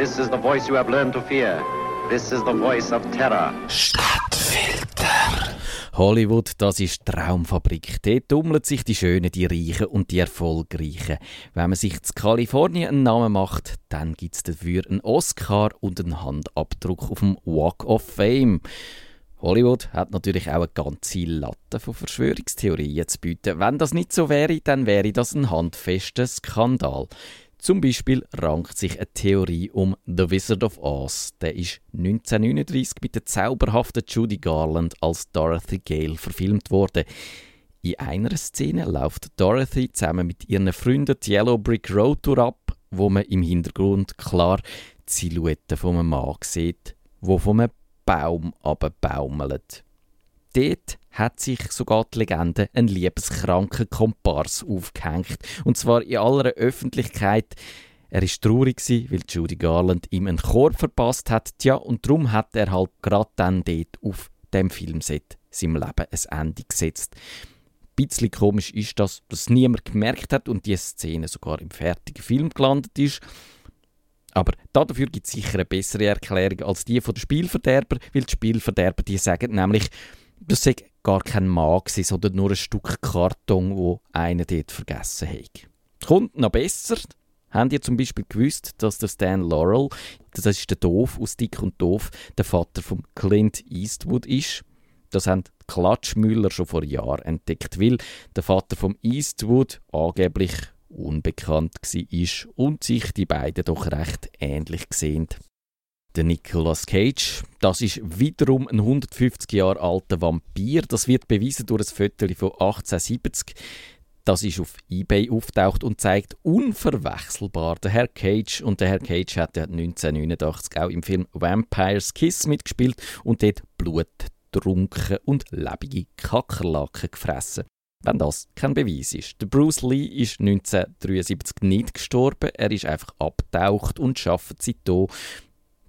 This is the voice you have learned to fear. This is the voice of terror. Stadtfilter. Hollywood, das ist Traumfabrik. Dort tummeln sich die Schönen, die Reichen und die Erfolgreichen. Wenn man sich zu Kalifornien einen Namen macht, dann gibt es dafür einen Oscar und einen Handabdruck auf dem Walk of Fame. Hollywood hat natürlich auch eine ganze Latte von Verschwörungstheorien zu bieten. Wenn das nicht so wäre, dann wäre das ein handfester Skandal. Zum Beispiel rankt sich eine Theorie um The Wizard of Oz. Der ist 1939 mit der zauberhaften Judy Garland als Dorothy Gale verfilmt worden. In einer Szene läuft Dorothy zusammen mit ihren Freunden die Yellow Brick Road Tour ab, wo man im Hintergrund klar die Silhouette von einem Mann sieht, wo von einem Baum abbaumelt. Dort hat sich sogar die Legende einen liebeskranken Kompars aufgehängt. Und zwar in aller Öffentlichkeit. Er ist traurig, weil Judy Garland ihm einen Chor verpasst hat. Tja, und darum hat er halt gerade dann dort auf dem Filmset seinem Leben ein Ende gesetzt. Ein bisschen komisch ist das, dass niemand gemerkt hat und die Szene sogar im fertigen Film gelandet ist. Aber dafür gibt es sicher eine bessere Erklärung als die von den Spielverderber, weil die Spielverderber die sagen nämlich, das sei gar kein Mann sondern nur ein Stück Karton, wo einer dort vergessen hat. Kommt noch besser. Habt ihr zum Beispiel gewusst, dass der Stan Laurel, das ist der Doof aus Dick und Doof, der Vater von Clint Eastwood ist? Das haben Klatschmüller schon vor Jahren entdeckt, weil der Vater von Eastwood angeblich unbekannt war und sich die beiden doch recht ähnlich sehen. Der Nicolas Cage, das ist wiederum ein 150 Jahre alter Vampir. Das wird bewiesen durch ein Foto von 1870. Das ist auf eBay auftaucht und zeigt unverwechselbar den Herr Cage. Und der Herr Cage hat 1989 auch im Film Vampire's Kiss mitgespielt und dort bluttrunken und lebende Kakerlaken gefressen. Wenn das kein Beweis ist. Der Bruce Lee ist 1973 nicht gestorben, er ist einfach abtaucht und arbeitet seitdem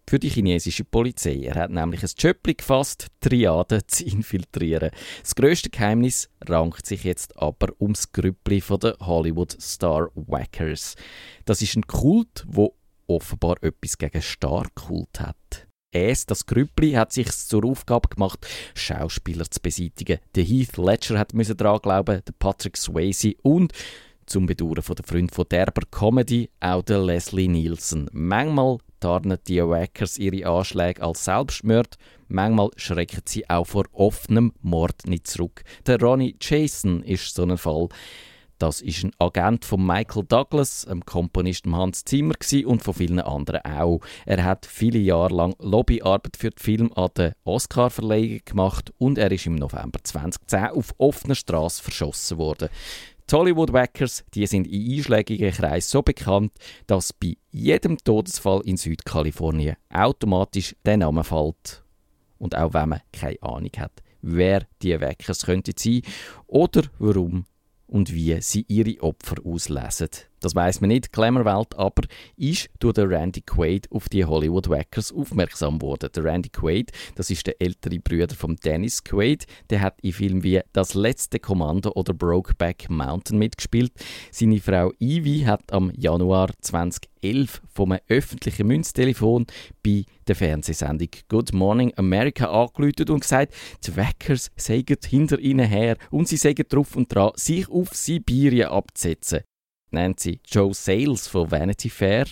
für die chinesische Polizei. Er hat nämlich ein Schöppli gefasst, Triade zu infiltrieren. Das grösste Geheimnis rankt sich jetzt aber ums Grüppli von der Hollywood Star Wackers. Das ist ein Kult, wo offenbar etwas gegen Starkult hat. Es, das Grüppli, hat sich zur Aufgabe gemacht, Schauspieler zu beseitigen. Der Heath Ledger hat müssen dran glauben, der Patrick Swayze und zum Bedauern von der Freund von derber Comedy auch der Leslie Nielsen. Manchmal tarnen die Wackers ihre Anschläge als Selbstmord, manchmal schrecken sie auch vor offenem Mord nicht zurück. Der Ronnie Jason ist so ein Fall. Das ist ein Agent von Michael Douglas, einem Komponisten Hans Zimmer und von vielen anderen auch. Er hat viele Jahre lang Lobbyarbeit für den Film an der Oscar-Verleihung gemacht und er ist im November 2010 auf offener Straße verschossen worden. Die Hollywood Wackers die sind in einschlägigen Kreisen so bekannt, dass bei jedem Todesfall in Südkalifornien automatisch der Name fällt. Und auch wenn man keine Ahnung hat, wer die Wackers könnte sein oder warum und wie sie ihre Opfer auslesen. Das weiß man nicht, Glamour-Welt, aber ist durch den Randy Quaid auf die Hollywood Wackers aufmerksam worden. Der Randy Quaid, das ist der ältere Bruder von Dennis Quaid, der hat in Filmen wie Das letzte Kommando oder Brokeback Mountain mitgespielt. Seine Frau Ivy hat am Januar 2011 vom öffentlichen Münztelefon bei der Fernsehsendung Good Morning America angerufen und gesagt, die Wackers seien hinter ihnen her und sie seien drauf und dran, sich auf Sibirien abzusetzen. Nancy Joe Sales von Vanity Fair.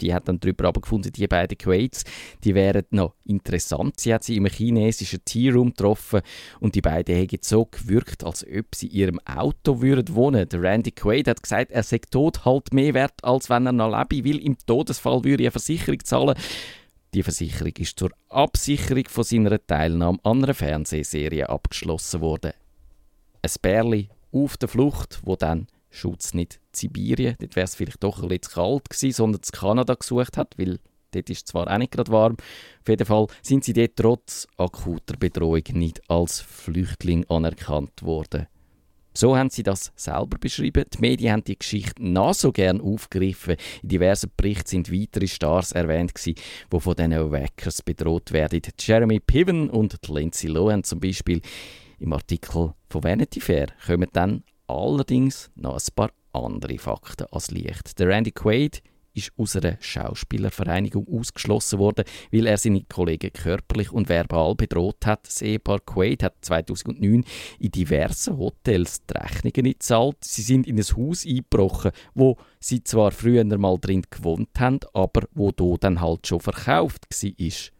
Die hat dann darüber gefunden, die beiden Quaits, die wären noch interessant. Sie hat sie im chinesischen Tea Room getroffen und die beiden haben so gewirkt, als ob sie in ihrem Auto würden wohnen. Der Randy Quaid hat gesagt, er sei tot halt mehr wert, als wenn er noch lebe, weil im Todesfall würde er Versicherung zahlen. Die Versicherung ist zur Absicherung von seiner Teilnahme an einer Fernsehserie abgeschlossen worden. Ein Bärli auf der Flucht, wo dann Schutz nicht Sibirien, dort wäre es vielleicht doch bisschen zu kalt gewesen, sondern zu Kanada gesucht hat, weil dort ist zwar auch nicht gerade warm. Auf jeden Fall sind sie dort trotz akuter Bedrohung nicht als Flüchtling anerkannt worden. So haben sie das selber beschrieben. Die Medien haben die Geschichte noch so gern aufgegriffen. In diversen Berichten sind weitere Stars erwähnt die von diesen Wackers bedroht werden. Jeremy Piven und Lindsay Lohan zum Beispiel. Im Artikel von Vanity Fair kommen dann allerdings noch ein paar andere Fakten als Licht. Der Randy Quaid ist aus einer Schauspielervereinigung ausgeschlossen worden, weil er seine Kollegen körperlich und verbal bedroht hat. Das Ehepaar Quaid hat 2009 in diversen Hotels die Rechnungen nicht gezahlt. Sie sind in ein Haus eingebrochen, wo sie zwar früher mal drin gewohnt haben, aber wo do dann halt schon verkauft war.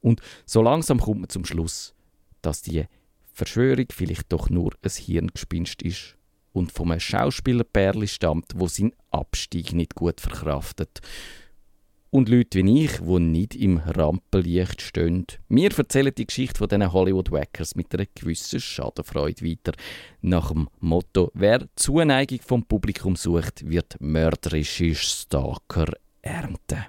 Und so langsam kommt man zum Schluss, dass die Verschwörung vielleicht doch nur ein Hirngespinst ist und vom Schauspielerpärli stammt, wo seinen Abstieg nicht gut verkraftet. Und Leute wie ich, die nicht im Rampenlicht stehen, mir erzählen die Geschichte von diesen Hollywood-Wackers mit einer gewissen Schadenfreude weiter. Nach dem Motto, wer Zuneigung vom Publikum sucht, wird mörderische Stalker ernten.